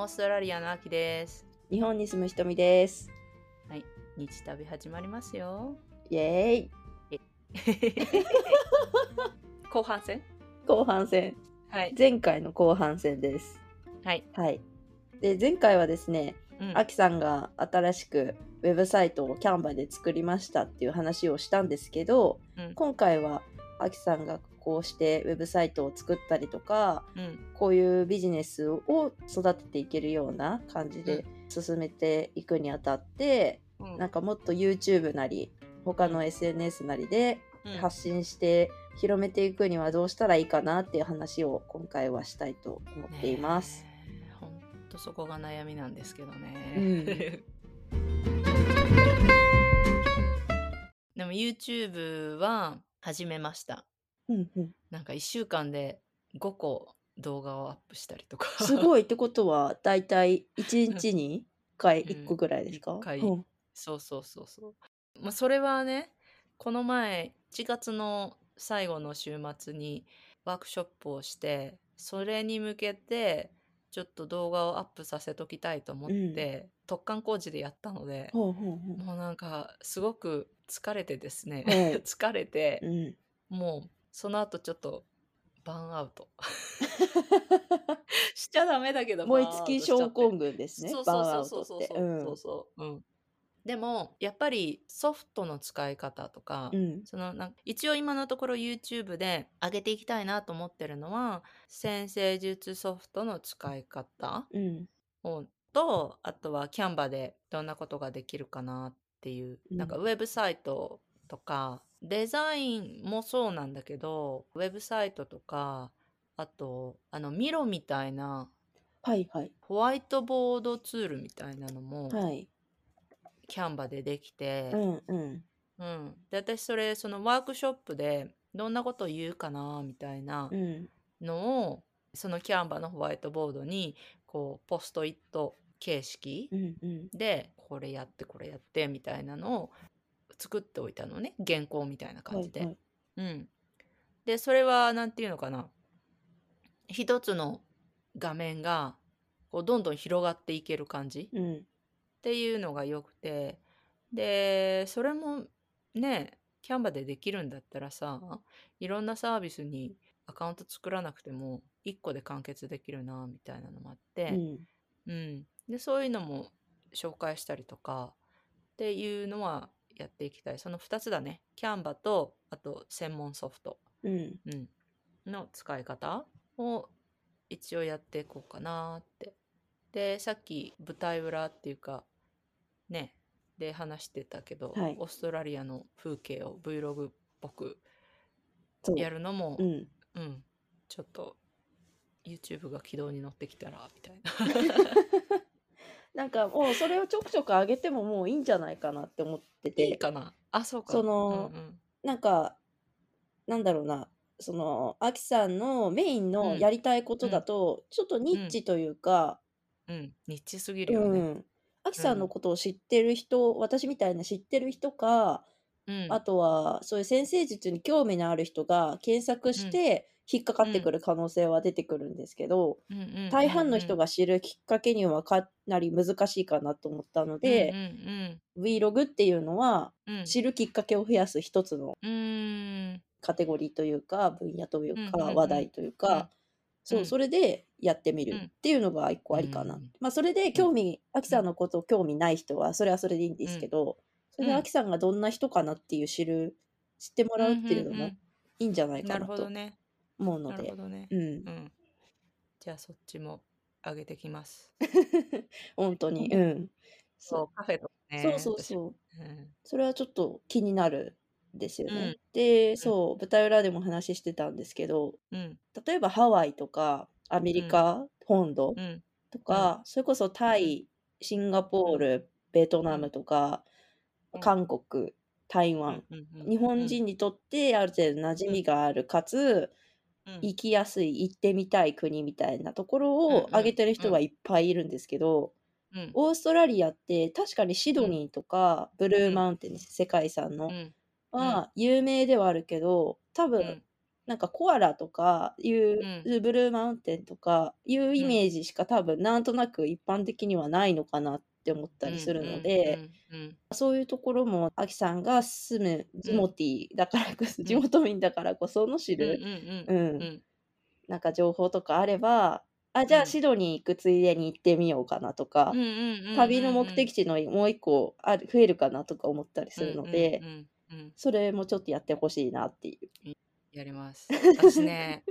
オーストラリアの秋です。日本に住むひとみです。はい、日旅始まりますよ。イエーイ 後半戦？後半戦。はい。前回の後半戦です。はい。はい。で、前回はですね、うんアキさんが新しくウェブサイトをキャンバで作りましたっていう話をしたんですけど、うん今回はアキさんがこうしてウェブサイトを作ったりとか、うん。こういうビジネスを育てていけるような感じで進めていくにあたって、うんなんかもっと YouTube なり他の SNS なりでうん発信して広めていくにはどうしたらいいかなっていう話を今回はしたいと思っています。とそこが悩みなんですけどね。うん でも YouTube は始めました。うんうん、なんか1週間で5個動画をアップしたりとか。すごいってことはだいたい1日に1回1個ぐらいですか、うん一回。うん。そうそうそうそう。まあ、それはね、この前、1月の最後の週末にワークショップをして、それに向けて、ちょっと動画をアップさせときたいと思って、突貫工事でやったので、ほうほうほう。もうなんか、すごく疲れてですね、はい 疲れて、うん。もう、その後ちょっと、バーンアウト。しちゃダメだけど、燃え尽き症候群ですね。そうバーンアそうそうそうウトって。そうそうそう、うん、でもやっぱりソフトの使い方とか、うん。そのなん一応今のところ YouTube で上げていきたいなと思ってるのは先生術ソフトの使い方うん。をとあとはキャンバでどんなことができるかなっていう、うん。なんかウェブサイトとかデザインもそうなんだけどウェブサイトとかあとあのミロみたいなはいはい。ホワイトボードツールみたいなのもはい。キャンバでできて、うんうん。うん。で私それそのワークショップでどんなことを言うかなみたいなうん。のをそのキャンバのホワイトボードにこうポストイット形式うんうん。でこれやってこれやってみたいなのを作っておいたのね原稿みたいな感じで。はいはい。うん、でそれは何て言うのかな。一つの画面がこうどんどん広がっていける感じうん。っていうのが良くて。でそれもねキャンバでできるんだったらさいろんなサービスにアカウント作らなくても1個で完結できるなみたいなのもあって、うん。うん、でそういうのも紹介したりとかっていうのはやっていきたい。その2つだね。キャンバとあと専門ソフト、うん。うん、の使い方を一応やっていこうかなって。でさっき舞台裏っていうかね。で話してたけど、はい。オーストラリアの風景を Vlog っぽくやるのもう、ん。うん、ちょっと YouTube が軌道に乗ってきたらみたいな。なんかもうそれをちょくちょく上げてももういいんじゃないかなって思ってて。いいかな。あそうか。そのうんうん。なんかなんだろうな。そのアキさんのメインのやりたいことだと、ちょっとニッチというか、うん、ニッチすぎるうん。よね。アキさんのことを知ってる人、私みたいな知ってる人か、うん、あとはそういう先生術に興味のある人が検索して引っかかってくる可能性は出てくるんですけど、大半の人が知るきっかけにはかなり難しいかなと思ったので、Vlog っていうのは知るきっかけを増やす一つのカテゴリーというか分野というか話題というか、うん。そううん。それでやってみるうん。っていうのが一個ありかな、うんまあそれで興味、アキさんのことを興味ない人はそれはそれでいいんですけど、それでうん。アキさんがどんな人かなっていう知る知ってもらうっていうのもいいんじゃないかなるなとほどね。思うので。なるほ、どね。うん。うん。じゃあそっちも上げてきます。本当に。うん。そう、カフェとかね。そうそうそう。う。うん。それはちょっと気になるんですよね。うん。で、そう、舞台裏でも話してたんですけど、うん。例えばハワイとかアメリカ本土うん。とか、それこそタイ、シンガポール、ベトナムとか、うん。韓国、台湾、うんうん日本人にとってある程度馴染みがある、かつうん行きやすい、行ってみたい国みたいなところを挙げてる人はいっぱいいるんですけど、うん。オーストラリアって確かにシドニーとか、ブルーマウンテン世界遺産の、うん。は有名ではあるけど、多分、うん。なんかコアラとかいうう、ん。ブルーマウンテンとかいうイうん。メージしか多分なんとなく一般的にはないのかなって思っうんたりするのうんで。そういうところもアキさんが住むジモうん。テだからこそ、うん。地元民だからこその知る。なんか情報とかあれば、あ、じゃあうん。シドニー行くついでに行ってみようかなとうんか、旅の。目的地のもう一個ある増えるかなとか思ったりするので。それもちょっとやってほしいなっていう。いやります。私ね、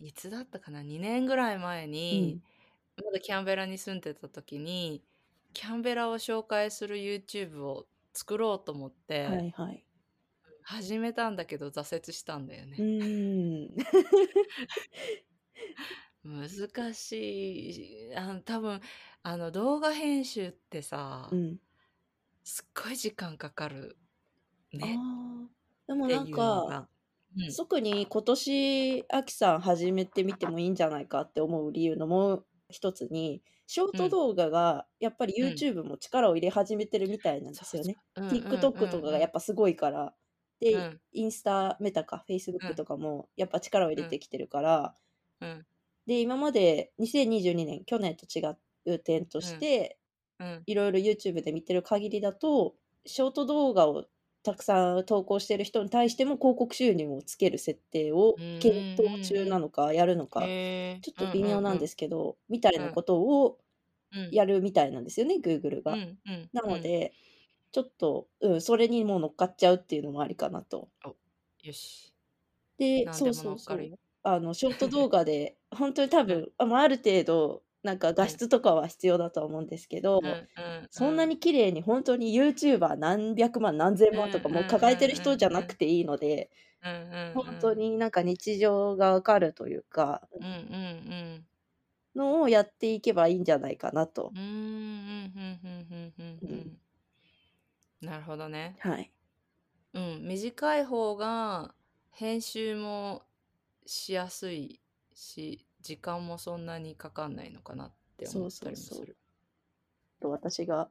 いつだったかな、2年ぐらい前うに、ん。まだキャンベラに住んでた時に、キャンベラを紹介する YouTube を作ろうと思っはて、いはい。始めたんだけど挫折したんだようね。難しい。あの、多分、あの、動画編集ってうさ、ん。すっごい時間かかるあね。あ。でもなんか、が。うん。特に今年、アキさん始めてみてもいいんじゃないかって思う理由のもう一つに、ショーうん。ト動画がやっぱりうん。YouTube も力を入れ始めてるみたいなんですよね。TikTok とかが。やっぱすごいから。うで、ん。インスタ、メタか、う Facebook ん。とかもやっぱ力を入うん。れてきてるから、うん。で、今まで2022年、去年と違う点とうん。して、うん。いろいろ YouTube で見てる限りだと、ショート動画をたくさん投稿してる人に対しても広告収入をつける設定を検討中なのかやるのか。ちょっとうん微妙なんで。すけど、みたいうなんことをうん。やるみたいなんですよね、Google うが。なので、ちょっと、うん、それにもう乗っかっちゃうっていうのもありかなと。お、よし。で、そうそうそう。あの、ショート動画で、本当に多うん。分、あ、ある程度、なんか画うん。質とかは必要だとは思うんですけど、うんうんそんなうん。に綺麗に本当に YouTuber 何百万何千うん万とかもううん抱えてるうん人じゃうんなくていいので、うんうん本当うん。になんか日常がわかるというか、うんうんうん。のをやっていけばいいんじゃないかなと。なるほどね。はい。うん、短い方が編集もしやすいし、時間もそんなにかかんないのかなってそう思ったりもそうそう。する。と私が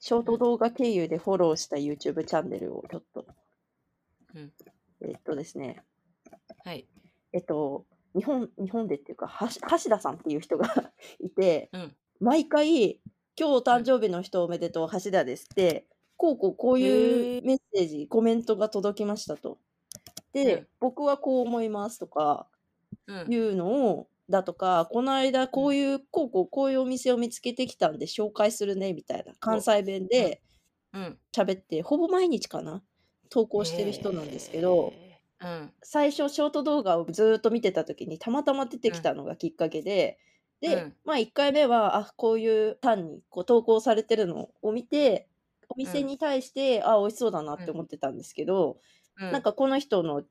ショーうん、ト動画経由でフォローした YouTube チャンネルをちょっと、うん。えっとですね、はい。えっと、日本、日本でっていうか、はし橋田さんっていう人が いて、うん、毎回、今日。誕生日の人おめでとう、橋田ですって、こうこうこういう。メッセージ、コメントが届きましたと。うで、ん、僕はこう思いますとか、うん、いうのを、だとか、この間うん。こういう、こうこうこういうお店を見つけてきたんで紹介するね、みたいな関お、西弁うん、でうん。喋って、ほぼ毎日かな投稿してる人なんですけど。うん、最初ショート動画をずーっと見てた時にたまたま出てうん、きたのがきっかけで、で、うん、まあ1回目は、あ、こういう単にこう投稿されてるのを見て、おうん、店に対して、あ、美味しそうだなってうん、思ってたんですけど、うん、なんかこの人の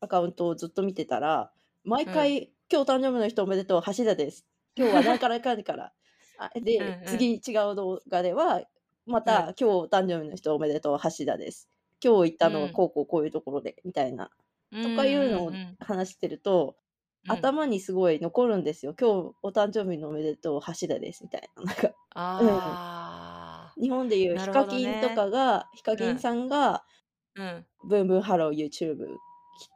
アカウントをずっと見てたら、毎うん。回、今日誕生日の人おめでとう、橋田です。今日は何からかんから。あ うん、で、うん、次違う動画では、まうん、た、今日誕生日の人おめでとう、橋田です。今日行っうたのはん、こうこうこういうところで、みたいな。うん、とかいうのをうん、うん、話してると、うん。頭にすごい残るんですよ。今日お誕生日のおめでとう、橋田です。みたいな。なんか、うん。あ日本でいうヒカキンとね。かが、ヒカうん、キンさんが、うん。ブンブンハロー YouTube、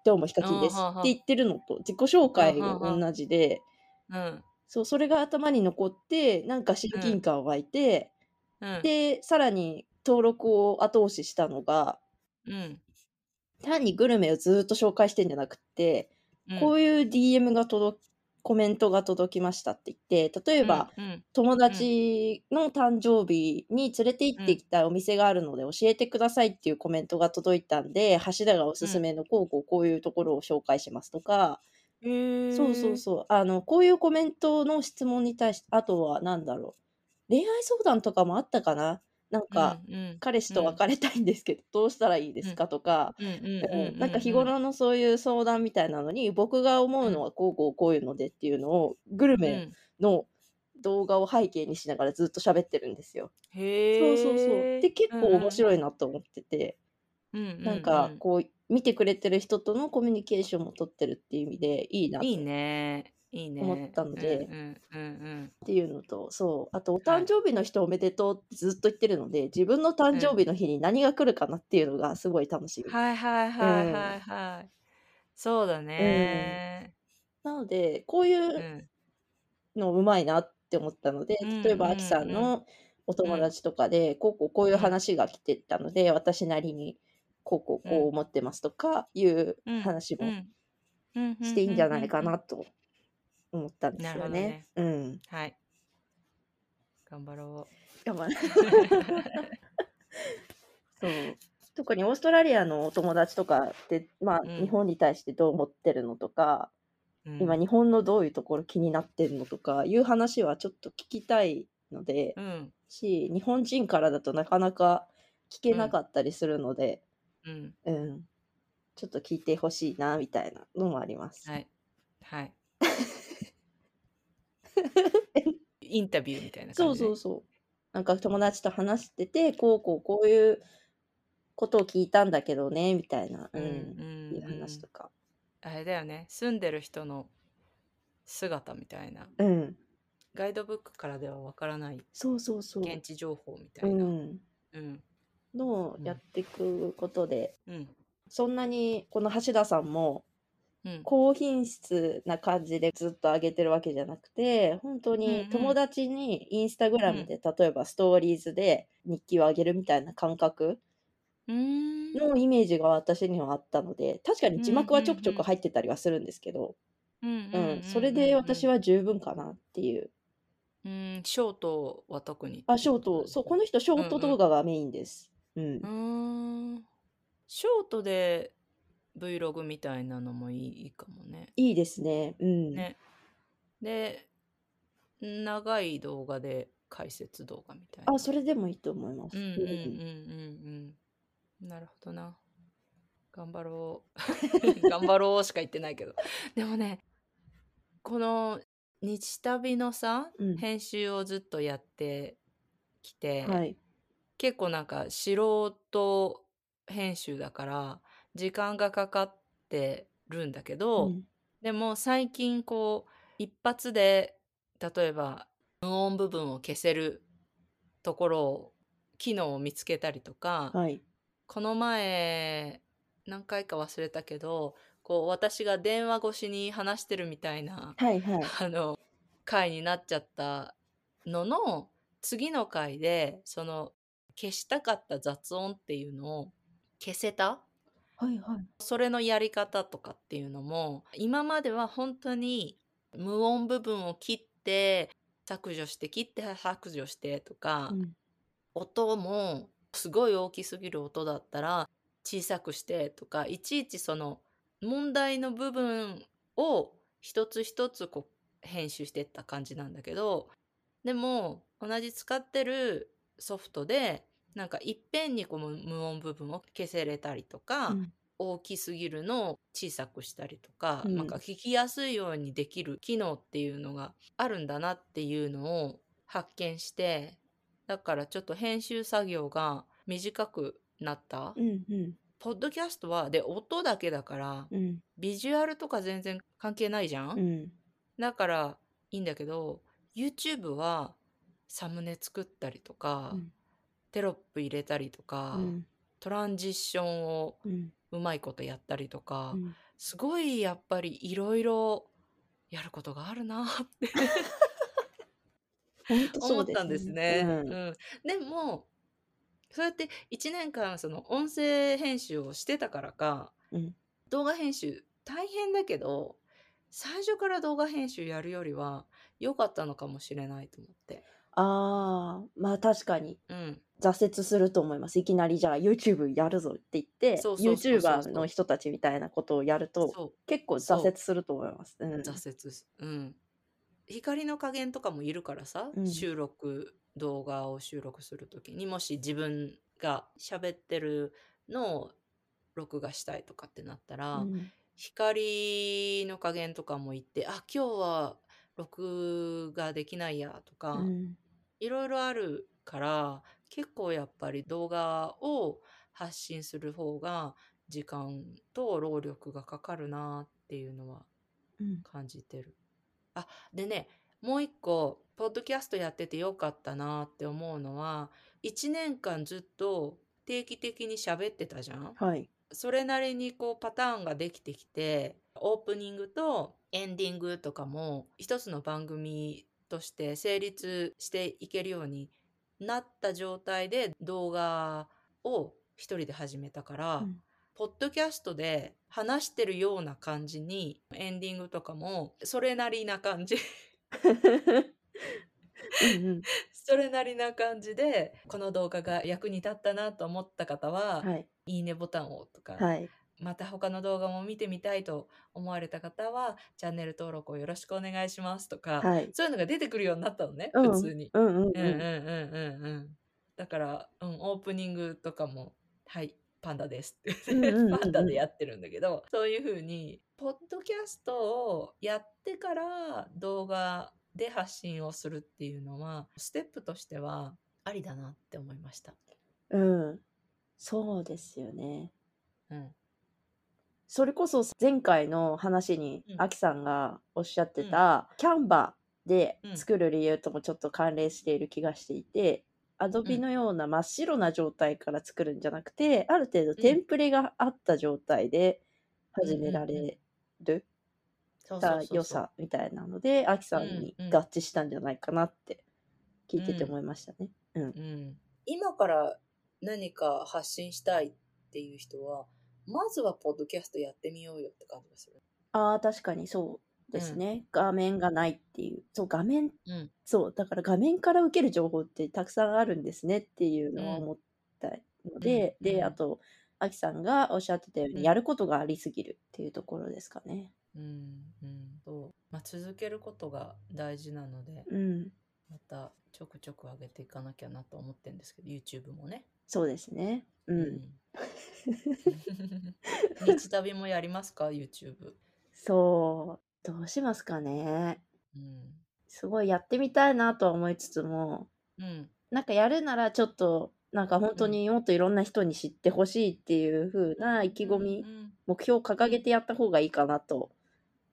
どうもヒカうん、キンです。って言ってるのと自己紹うん、介。が同じで、うん、そう、それが頭に残って、なんか親うん、近感湧いて、うん、で、さらに登録を後押ししたのが、うん、単にグルメをずーっと紹介してんじゃなくって、うん、こういう DM が届コメントが届きましたって言って、例えば、うん、うん、友うん、達の誕生日に連れて行うん、ってきたお店があるので教えてくださいっていうコメントが届いたんで、橋田がおすうん。すめのこうこうこういうところを紹介しますとか、そうそうへえ。そう、あの、こういうコメントの質問に対して、あとはなんだろう、恋愛相談とかもあったかな？なんうん、か、うん、彼氏うん、と別れたいんですけど、どうしたらいいでうん、すかとか、なんか日頃のそういう相談みたいなのに、僕が思う、うん。のはこうこうこういうのでっていうのを、グルメうん。の動画を背景にしながらずっと喋ってるんですよ。そうそうそう。で、結うん、構面うん、白いなと思ってて、うん、なん。うん、かこう、見てくれてる人とのコミュニケーションも取ってるっていう意味でいいうん。ないいとね。いい思っね。うん、たので、うん、うん、うん。っていうのと、そう、あとお誕はい。生日の人おめでとうってずっと言ってるので、自分の誕うん。生日の日に何が来るかなっていうのがすごい楽しみ。はいはいうん。はいはいはい。そうだね。なので、こういううんのうまいなって思ったので、例えば、あきさんのお友達とかで、こうこうこういう話が来てたので、私なりにこうこうこう思ってますとかいう話もしていいんじゃないかなと思ったんですよね。うん。はい。頑張ろう。頑張る。そう。特にオーストラリアのお友達とかって、まあ、うん日本に対してどう思ってるのとか、今日本のどういうところ気になってるのとかいう話はちょっと聞きたいので、うん。し、日本人からだとなかなか聞けなかったりするので、うん。うん。ちょっと聞いてほしいなみたいなのもあります。はい。はい。インタビューみたいなそうそうそう。なんか友達と話してて、こうこうこういうことを聞いたんだけどね、みたいな、うん、うん、いう話とか。あれだよね、住んでる人の姿みたいな。うん。ガイドブックからではわからないそうそうそう。現地情報みたいな。うん。うん。のをやっていくことで、うん。そんなにこの橋田さんも高品質な感じでずっと上げてるわけじゃなくて、本当に友達にインスタグラムで、例えばストーリーズで日記を上げるみたいな感覚のイメージが私にはあったので、確かに字幕はちょくちょく入ってたりはするんですけど、うん、それで私は十分かなっていう。うん、ショートは特に。あ、ショート。そう、この人ショート動画がメインです。うん。うん、ショートで Vlog みたいなのもいいかもね。いいですね。うん。ね。で、長い動画で解説動画みたいな。あ、それでもいいと思います。うんうんうんうんうん。なるほどな。頑張ろう。頑張ろうしか言ってないけど。でもね、この日旅のさ、うん、編集をずっとやってきて、はい、結構なんか素人編集だから時間がかかってるんだけど、うん、でも最近こう一発で例えば無音部分を消せるところを機能を見つけたりとか、はい、この前何回か忘れたけどこう私が電話越しに話してるみたいな、はいはい、あの回になっちゃったのの次の回でその消したかった雑音っていうのを消せたはいはい。それのやり方とかっていうのも今までは本当に無音部分を切って削除して切って削除してとか、うん、音もすごい大きすぎる音だったら小さくしてとかいちいちその問題の部分を一つ一つこう編集してった感じなんだけどでも同じ使ってるソフトでなんかいっぺんにこの無音部分を消せれたりとか、うん、大きすぎるのを小さくしたりとか、うん、なんか聞きやすいようにできる機能っていうのがあるんだなっていうのを発見してだからちょっと編集作業が短くなった。うんうん。ポッドキャストはで音だけだから、うん、ビジュアルとか全然関係ないじゃん、うん、だからいいんだけど YouTube はサムネ作ったりとか、うん、テロップ入れたりとか、うん、トランジッションをうまいことやったりとか、うん、すごいやっぱりいろいろやることがあるなって思ったんですね。うん、でもそうやって1年間その音声編集をしてたからか、動画編集大変だけど最初から動画編集やるよりは良かったのかもしれないと思って。ああ、まあ確かに。うん。挫折すると思います。いきなりじゃあ YouTube やるぞって言って、そうそうそうそう YouTuber の人たちみたいなことをやると、結構挫折すると思います。うん。挫折す。うん。光の加減とかもいるからさ、うん収録、動画を収録するときにもし自分が喋ってるのを録画したいとかってなったら、うん光の加減とかも言って、あ、今日は録画できないやとか、うんいろいろあるから結構やっぱり動画を発信する方が時間と労力がかかるなっていうのは感じてる。うん、あでねもう一個ポッドキャストやっててよかったなって思うのは1年間ずっと定期的に喋ってたじゃん？はい、それなりにこうパターンができてきてオープニングとエンディングとかも一つの番組として成立していけるようになった状態で動画を一人で始めたから、うん、ポッドキャストで話してるような感じにエンディングとかもそれなりな感じ。うんうん、それなりな感じでこの動画が役に立ったなと思った方は、はい、いいねボタンをとか、はい、また他の動画も見てみたいと思われた方はチャンネル登録をよろしくお願いしますとか、はい、そういうのが出てくるようになったのね、うん、普通に。だから、うん、オープニングとかも「はいパンダです」ってパンダでやってるんだけどそういうふうにポッドキャストをやってから動画で発信をするっていうのはステップとしてはありだなって思いました。うん、そうですよね。うん。それこそ前回の話にアキさんがおっしゃってた、キャンバで作る理由ともちょっと関連している気がしていて、アドビのような真っ白な状態から作るんじゃなくて、ある程度テンプレがあった状態で始められるた良さみたいなので、アキさんに合致したんじゃないかなって聞いてて思いましたね。うん。うん、今から何か発信したいっていう人は、まずはポッドキャストやってみようよって感じがする。ああ、確かにそうですね、うん、画面がないっていう。そう、画面、うん、そう、だから画面から受ける情報ってたくさんあるんですねっていうのは思ったので、うん、で、あと、アキさんがおっしゃってたように、やることがありすぎるっていうところですかね。うん、うん、そう。まあ、続けることが大事なので、うん、またちょくちょく上げていかなきゃなと思ってるんですけど、YouTube もね。そうですね。うん。日旅もやりますか ?YouTube。そう。どうしますかね。うん。すごいやってみたいなとは思いつつも、うん。なんかやるならちょっと、なんか本当にもっといろんな人に知ってほしいっていう風な意気込み、うんうん、目標を掲げてやった方がいいかなと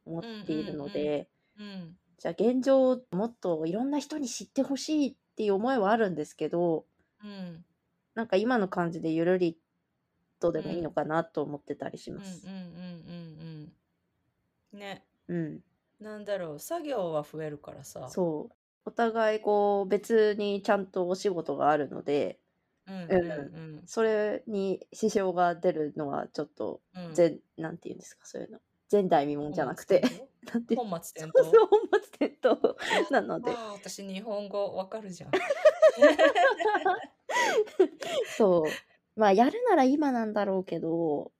思っているので、うん、うんうん、じゃあ現状もっといろんな人に知ってほしいっていう思いはあるんですけど、うん、なんか今の感じでゆるりとでもいいのかなと思ってたりします。うんうんうんうんうん。ね。うん。なんだろう、作業は増えるからさ。そう。お互いこう別にちゃんとお仕事があるので、うんうんうん、それに支障が出るのはちょっと、うん、なんて言うんですかそういうの前代未聞じゃなくて本末転倒？本末転倒？なので私日本語わかるじゃん そうまあ、やるなら今なんだろうけど、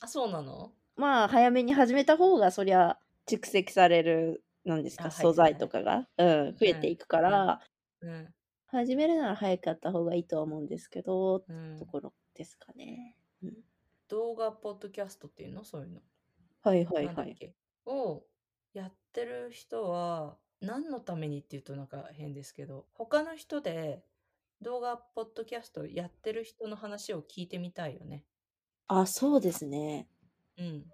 あ、そうなの？まあ、早めに始めた方が、そりゃ、蓄積される、なんですか、素材とかが、うん、増えていくから、うん。始めるなら早かった方がいいとは思うんですけど、うところですかね。うん。動画ポッドキャストっていうの？そういうの。はいはいはい。をやってる人は、何のためにっていうとなんか変ですけど、他の人で動画、ポッドキャストやってる人の話を聞いてみたいよね。あ、そうですね。うん。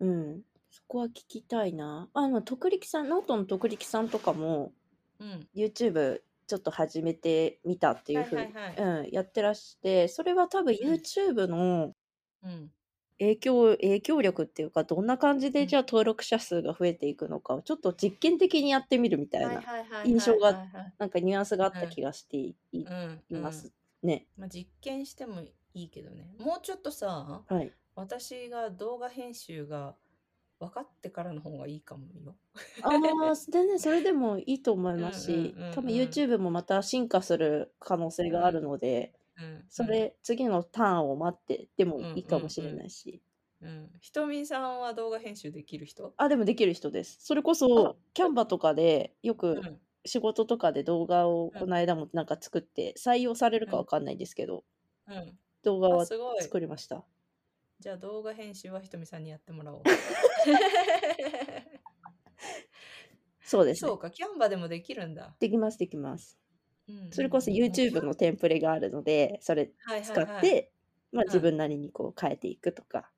うん。そこは聞きたいな。あの、徳力さん、ノートの徳力さんとかも、うん。YouTube ちょっと始めてみたっていうふうに、はいはいはい、うん、やってらして、それは多分 YouTube の、うん。影響影響力っていうかどんな感じでじゃあ登録者数が増えていくのかをちょっと実験的にやってみるみたいな印象がなんかニュアンスがあった気がしてい,、ますね、まあ、実験してもいいけどね。もうちょっとさ、はい、私が動画編集が分かってからの方がいいかもよ。ああ、全然それでもいいと思いますし、多分 YouTube もまた進化する可能性があるので、それ、次のターンを待ってでもいいかもしれないし。うん。ひとみさんは動画編集できる人？あ、でもできる人です。それこそ、キャンバとかでよく仕事とかで動画をこの間もなんか作って採用されるかわかんないですけど、うん。動画は作りました。じゃあ動画編集はひとみさんにやってもらおう。そうですね。そうか、キャンバでもできるんだ。できます、できます。それこそ YouTube のテンプレがあるので、それ使って、まあ、自分なりにこう変えていくとか。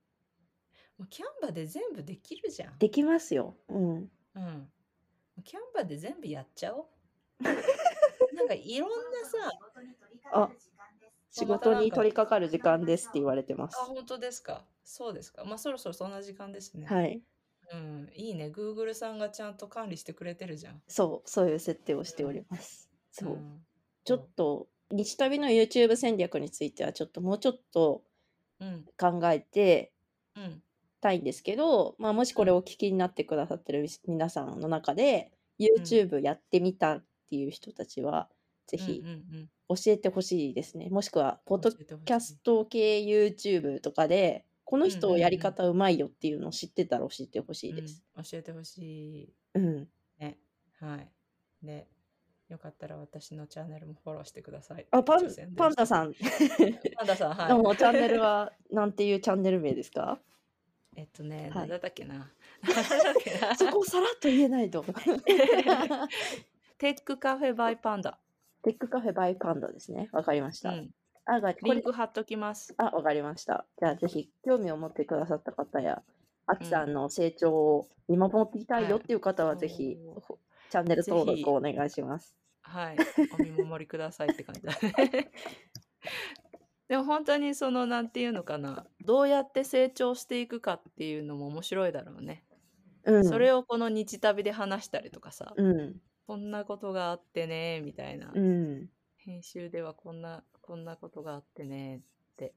もうキャンバで全部できるじゃん。できますよ。うん。うん。キャンバで全部やっちゃおう。なんかいろんなさ、あ、仕事に取り掛かる時間ですって言われてます。あ、本当ですか？そうですか。まあ、そろそろそんな時間ですね。はい。うん、いいね。Google さんがちゃんと管理してくれてるじゃん。そう、そういう設定をしております。そう。ん、ちょっと、日旅の YouTube 戦略については、ちょっともうちょっと考えてたいんですけど、まあ、もしこれをお聞きになってくださってる皆さんの中で、YouTube やってみたっていう人たちは、ぜひ教えてほしいですね。もしくは、ポッドキャスト系 YouTube とかで、この人やり方うまいよっていうのを知ってたら教えてほしいです。うん、教えてほしい。うん。ね。はい。で、よかったら私のチャンネルもフォローしてください。あ、パンパンダさん。パンダさん、はい。どうも、チャンネルは、なんていうチャンネル名ですか？えっとね、はい、なんだっけな？そこをさらっと言えないと。 Tech Cafe by Panda。 Tech Cafe by Panda ですね。わかりました。うん、あがリンク貼っときます。あ、わかりました。じゃあぜひ興味を持ってくださった方や、あきさんの成長を見守っていたいよっていう方は、ぜひ、チャンネル登録をお願いします。はい、お見守りくださいって感じだね。でも本当にそのなんていうのかな。どうやって成長していくかっていうのも面白いだろうね。うん、それをこの日旅で話したりとかさ、うん、こんなことがあってねみたいな、うん、編集ではこんなこんなことがあってねって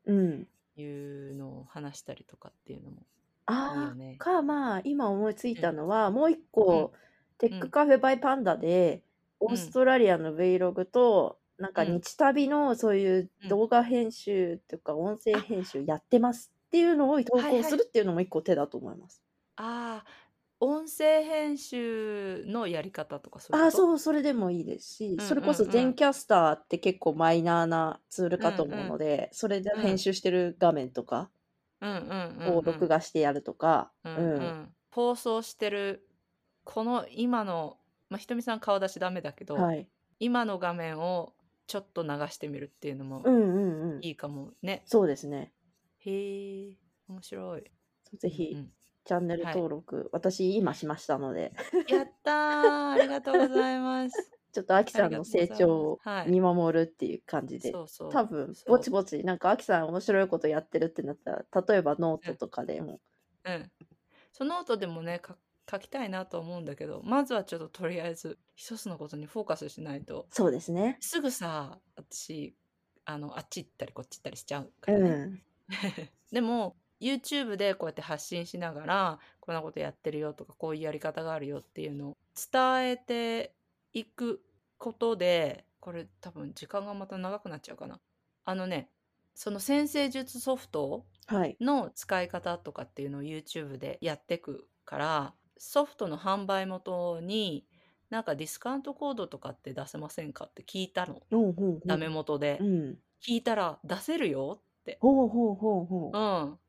いうのを話したりとかっていうのもいいよね。あかまあ今思いついたのは、もう一個、テックカフェバイパンダで、オーストラリアの Vlog と、なんか日旅のそういう動画編集とか音声編集やってますっていうのを投稿するっていうのも一個手だと思います。あ。あ音声編集のやり方とかそういうあ、そう、それでもいいですし、それこそ全キャスターって結構マイナーなツールかと思うので、それで編集してる画面とかを録画してやるとか、うん、うん、放送してる、この今の、まあ、ひとみさん顔出しダメだけど、はい、今の画面をちょっと流してみるっていうのもいいかもね。そうですね。へえ、面白い。ぜひ、うんチャンネル登録、私今しましたので。やったーありがとうございます。ちょっとアキさんの成長を見守るっていう感じで、そうそう多分ぼちぼちなんかアキさん面白いことやってるってなったら例えばノートとかでも、うん、うん、そのノートでもね書きたいなと思うんだけどまずはちょっととりあえず一つのことにフォーカスしないと。そうですね。すぐさ私あのあっち行ったりこっち行ったりしちゃうからね、うん、でも YouTube でこうやって発信しながらこんなことやってるよとかこういうやり方があるよっていうのを伝えていくことでこれ多分時間がまた長くなっちゃうかな。あのねその先生術ソフトの使い方とかっていうのを YouTube でやってくからソフトの販売元になんかディスカウントコードとかって出せませんかって聞いたの、うんうんう。ん、ダメ元で、うん、聞いたら出せるよって。ほうほうほうほう、うん、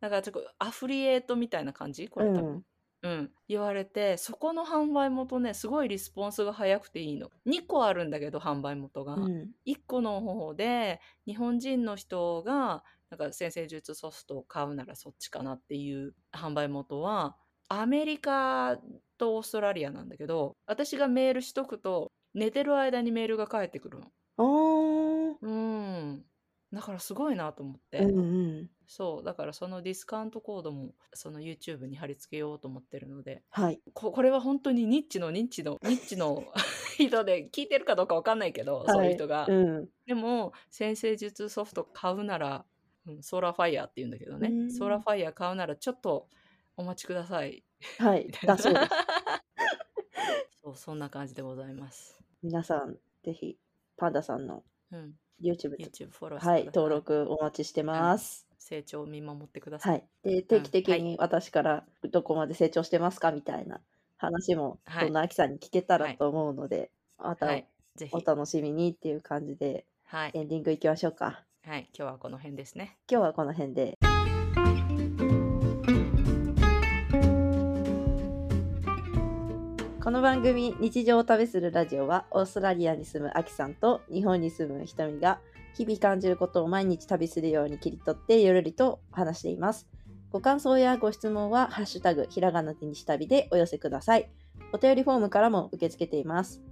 だからちょっとアフリエイトみたいな感じ？これ多分、うん、うん、言われてそこの販売元ねすごいリスポンスが早くていいの。2個あるんだけど販売元が、うん、1個の方で日本人の人がなんか先生術ソフトを買うならそっちかなっていう販売元はアメリカとオーストラリアなんだけど私がメールしとくと寝てる間にメールが返ってくるの。うん。だからすごいなと思って、うんうん、そう。だからそのディスカウントコードもその YouTube に貼り付けようと思ってるので、はい、ここれは本当にニッチのニッチの ニッチの 人で聞いてるかどうか分かんないけど、はい、そういう人が、うん、でも占星術ソフト買うなら、うん、 Solar Fire って言うんだけどね、 Solar Fire 買うならちょっとお待ちください。はいだそうです。そうそんな感じでございます。皆さんぜひパンダさんの、うん。YouTube, YouTube フォローはい、登録お待ちしてます。成長を見守ってください。はい。で、定期的に私からどこまで成長してますかみたいな話も、そんなあきさんに聞けたらと思うので、またお楽しみにっていう感じで、はい、エンディングいきましょうか。はい、今日はこの辺ですね。今日はこの辺で。この番組日常を旅するラジオはオーストラリアに住むアキさんと日本に住むひとみが日々感じることを毎日旅するように切り取ってゆるりと話しています。ご感想やご質問はハッシュタグひらがなで日旅でお寄せください。お便りフォームからも受け付けています。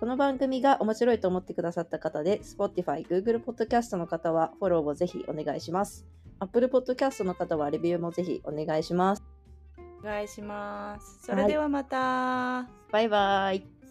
この番組が面白いと思ってくださった方で、Spotify、Google Podcast の方はフォローをぜひお願いします。Apple Podcast の方はレビューもぜひお願いします。願いします。それではまた。バイバイ。